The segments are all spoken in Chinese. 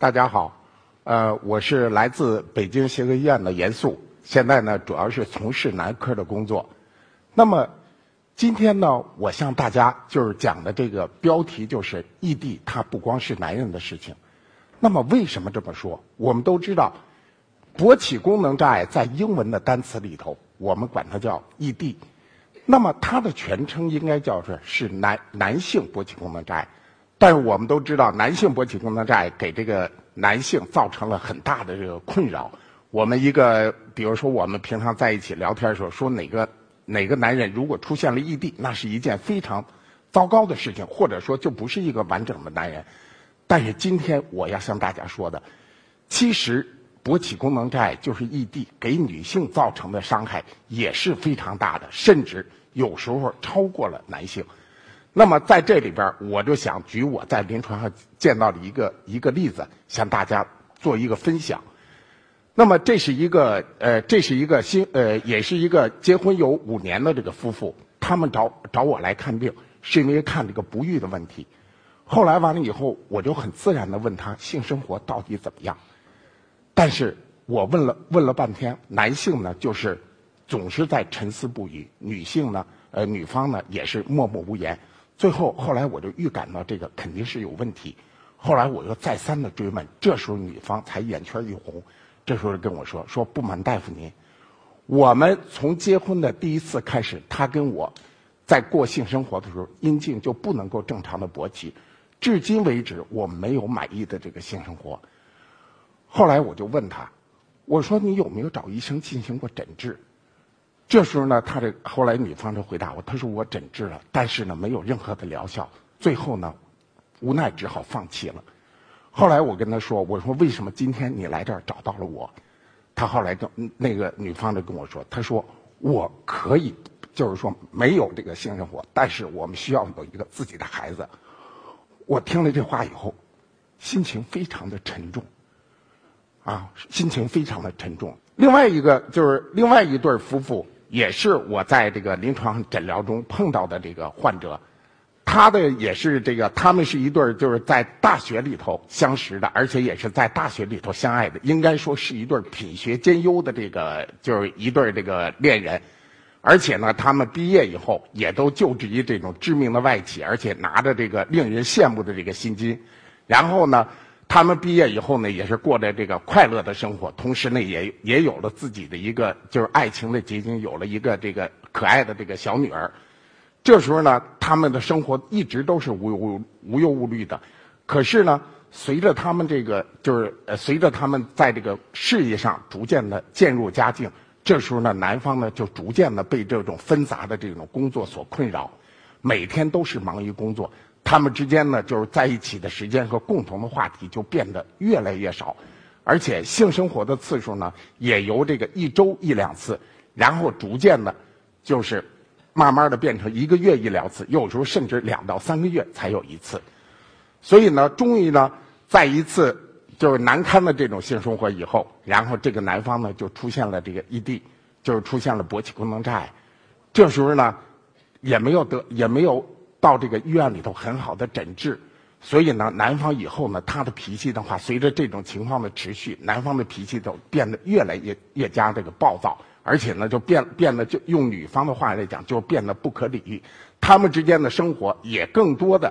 大家好，呃，我是来自北京协和医院的严肃，现在呢主要是从事男科的工作。那么今天呢，我向大家就是讲的这个标题就是异地，它不光是男人的事情。那么为什么这么说？我们都知道，勃起功能障碍在英文的单词里头，我们管它叫异地。那么它的全称应该叫是是男男性勃起功能障碍。但是我们都知道，男性勃起功能障碍给这个男性造成了很大的这个困扰。我们一个，比如说我们平常在一起聊天的时候，说哪个哪个男人如果出现了异地，那是一件非常糟糕的事情，或者说就不是一个完整的男人。但是今天我要向大家说的，其实勃起功能障碍就是异地给女性造成的伤害也是非常大的，甚至有时候超过了男性。那么在这里边，我就想举我在临床上见到的一个一个例子，向大家做一个分享。那么这是一个呃，这是一个新呃，也是一个结婚有五年的这个夫妇，他们找找我来看病，是因为看这个不育的问题。后来完了以后，我就很自然的问他性生活到底怎么样。但是我问了问了半天，男性呢就是总是在沉思不语，女性呢呃女方呢也是默默无言。最后，后来我就预感到这个肯定是有问题。后来我又再三的追问，这时候女方才眼圈一红，这时候跟我说：“说不瞒大夫您，我们从结婚的第一次开始，他跟我在过性生活的时候，阴茎就不能够正常的勃起，至今为止我没有满意的这个性生活。”后来我就问他，我说：“你有没有找医生进行过诊治？”这时候呢，他这后来女方就回答我，他说我诊治了，但是呢没有任何的疗效，最后呢，无奈只好放弃了。后来我跟他说，我说为什么今天你来这儿找到了我？他后来跟那个女方就跟我说，他说我可以，就是说没有这个性生活，但是我们需要有一个自己的孩子。我听了这话以后，心情非常的沉重，啊，心情非常的沉重。另外一个就是另外一对夫妇。也是我在这个临床诊疗中碰到的这个患者，他的也是这个，他们是一对就是在大学里头相识的，而且也是在大学里头相爱的，应该说是一对品学兼优的这个就是一对这个恋人，而且呢，他们毕业以后也都就职于这种知名的外企，而且拿着这个令人羡慕的这个薪金，然后呢。他们毕业以后呢，也是过着这个快乐的生活，同时呢，也也有了自己的一个就是爱情的结晶，有了一个这个可爱的这个小女儿。这时候呢，他们的生活一直都是无无无忧无虑的。可是呢，随着他们这个就是呃，随着他们在这个事业上逐渐的渐入佳境，这时候呢，男方呢就逐渐的被这种纷杂的这种工作所困扰，每天都是忙于工作。他们之间呢，就是在一起的时间和共同的话题就变得越来越少，而且性生活的次数呢，也由这个一周一两次，然后逐渐的，就是慢慢的变成一个月一两次，有时候甚至两到三个月才有一次。所以呢，终于呢，在一次就是难堪的这种性生活以后，然后这个男方呢就出现了这个异地，就是出现了勃起功能障碍。这时候呢，也没有得，也没有。到这个医院里头很好的诊治，所以呢，男方以后呢，他的脾气的话，随着这种情况的持续，男方的脾气都变得越来越越加这个暴躁，而且呢，就变变得就用女方的话来讲，就变得不可理喻。他们之间的生活也更多的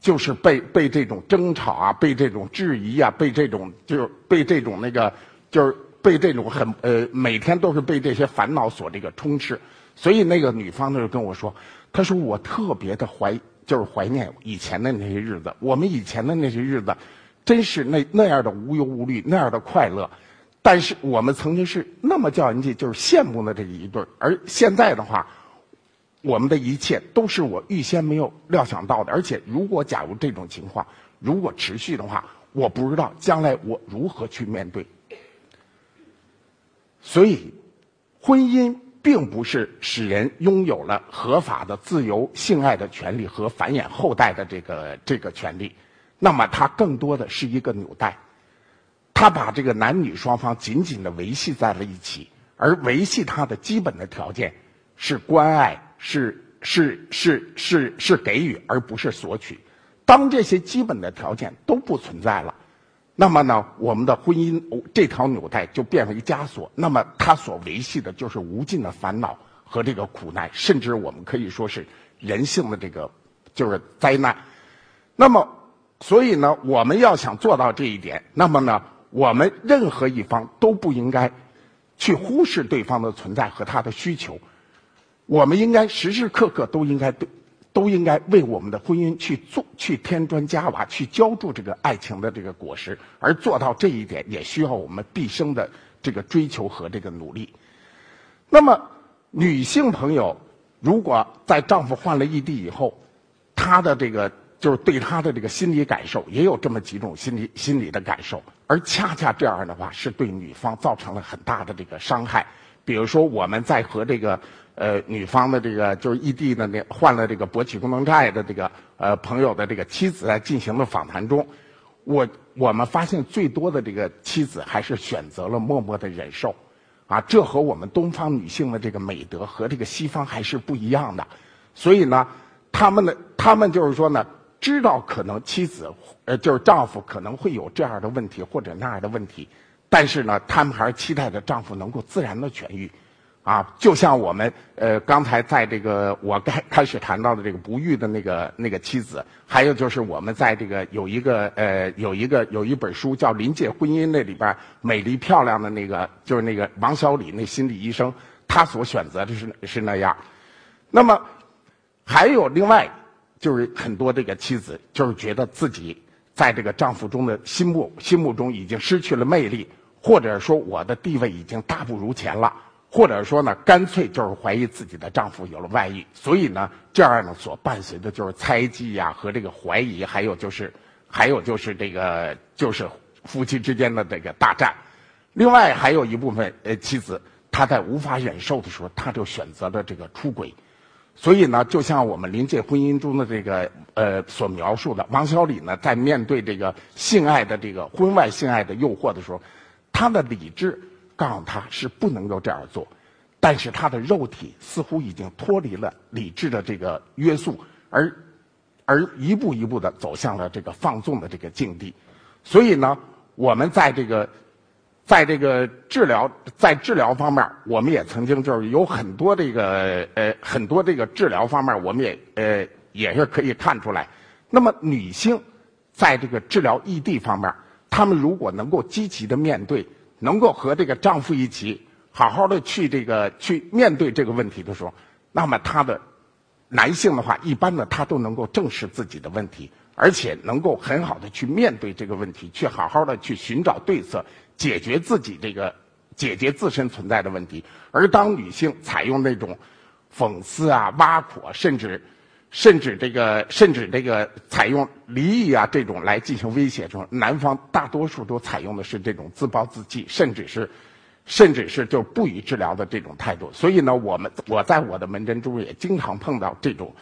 就是被被这种争吵啊，被这种质疑啊，被这种就是被这种那个就是被这种很呃每天都是被这些烦恼所这个充斥。所以那个女方呢就跟我说。他说：“我特别的怀，就是怀念以前的那些日子。我们以前的那些日子，真是那那样的无忧无虑，那样的快乐。但是我们曾经是那么叫人家就是羡慕的这一对而现在的话，我们的一切都是我预先没有料想到的。而且，如果假如这种情况如果持续的话，我不知道将来我如何去面对。所以，婚姻。”并不是使人拥有了合法的自由性爱的权利和繁衍后代的这个这个权利，那么它更多的是一个纽带，它把这个男女双方紧紧的维系在了一起，而维系它的基本的条件是关爱，是是是是是给予，而不是索取。当这些基本的条件都不存在了，那么呢，我们的婚姻这条纽带就变为枷锁。那么它所维系的就是无尽的烦恼和这个苦难，甚至我们可以说是人性的这个就是灾难。那么，所以呢，我们要想做到这一点，那么呢，我们任何一方都不应该去忽视对方的存在和他的需求。我们应该时时刻刻都应该对。都应该为我们的婚姻去做，去添砖加瓦，去浇筑这个爱情的这个果实。而做到这一点，也需要我们毕生的这个追求和这个努力。那么，女性朋友如果在丈夫换了异地以后，她的这个就是对她的这个心理感受，也有这么几种心理心理的感受。而恰恰这样的话，是对女方造成了很大的这个伤害。比如说，我们在和这个。呃，女方的这个就是异地的那患了这个勃起功能障碍的这个呃朋友的这个妻子在进行的访谈中，我我们发现最多的这个妻子还是选择了默默的忍受，啊，这和我们东方女性的这个美德和这个西方还是不一样的，所以呢，他们的他们就是说呢，知道可能妻子呃就是丈夫可能会有这样的问题或者那样的问题，但是呢，他们还是期待着丈夫能够自然的痊愈。啊，就像我们呃刚才在这个我开开始谈到的这个不育的那个那个妻子，还有就是我们在这个有一个呃有一个有一本书叫《临界婚姻》那里边美丽漂亮的那个就是那个王小李那心理医生，他所选择的是是那样。那么还有另外就是很多这个妻子就是觉得自己在这个丈夫中的心目心目中已经失去了魅力，或者说我的地位已经大不如前了。或者说呢，干脆就是怀疑自己的丈夫有了外遇，所以呢，这样呢所伴随的就是猜忌呀和这个怀疑，还有就是，还有就是这个就是夫妻之间的这个大战。另外还有一部分呃妻子，她在无法忍受的时候，她就选择了这个出轨。所以呢，就像我们临界婚姻中的这个呃所描述的，王小李呢在面对这个性爱的这个婚外性爱的诱惑的时候，他的理智。告诉他是不能够这样做，但是他的肉体似乎已经脱离了理智的这个约束，而而一步一步的走向了这个放纵的这个境地。所以呢，我们在这个在这个治疗在治疗方面，我们也曾经就是有很多这个呃很多这个治疗方面，我们也呃也是可以看出来。那么女性在这个治疗异地方面，她们如果能够积极的面对。能够和这个丈夫一起好好的去这个去面对这个问题的时候，那么他的男性的话，一般呢他都能够正视自己的问题，而且能够很好的去面对这个问题，去好好的去寻找对策，解决自己这个解决自身存在的问题。而当女性采用那种讽刺啊、挖苦，啊甚至。甚至这个，甚至这个采用离异啊这种来进行威胁中，男方大多数都采用的是这种自暴自弃，甚至是，甚至是就不予治疗的这种态度。所以呢，我们我在我的门诊中也经常碰到这种，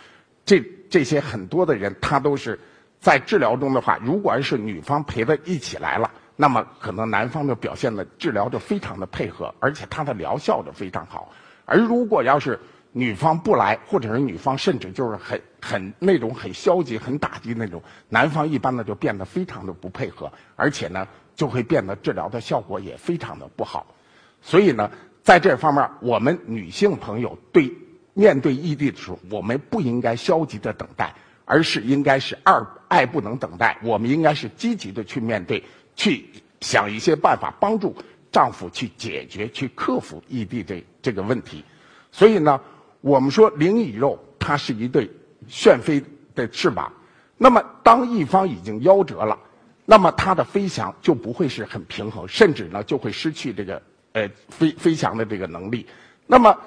这这些很多的人，他都是在治疗中的话，如果要是女方陪着一起来了，那么可能男方的表现的治疗就非常的配合，而且他的疗效就非常好。而如果要是女方不来，或者是女方甚至就是很很那种很消极、很打击那种，男方一般呢就变得非常的不配合，而且呢就会变得治疗的效果也非常的不好。所以呢，在这方面，我们女性朋友对面对异地的时候，我们不应该消极的等待，而是应该是二爱不能等待，我们应该是积极的去面对，去想一些办法帮助丈夫去解决、去克服异地这这个问题。所以呢。我们说灵与肉，它是一对旋飞的翅膀。那么，当一方已经夭折了，那么它的飞翔就不会是很平衡，甚至呢就会失去这个呃飞飞翔的这个能力。那么，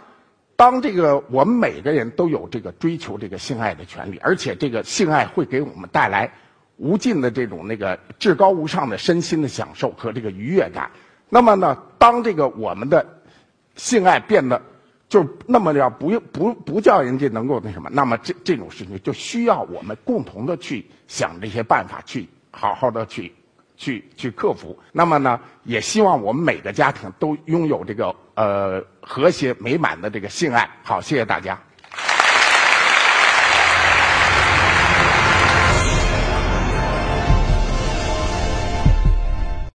当这个我们每个人都有这个追求这个性爱的权利，而且这个性爱会给我们带来无尽的这种那个至高无上的身心的享受和这个愉悦感。那么呢，当这个我们的性爱变得就那么要不用不不叫人家能够那什么，那么这这种事情就需要我们共同的去想这些办法，去好好的去去去克服。那么呢，也希望我们每个家庭都拥有这个呃和谐美满的这个性爱。好，谢谢大家。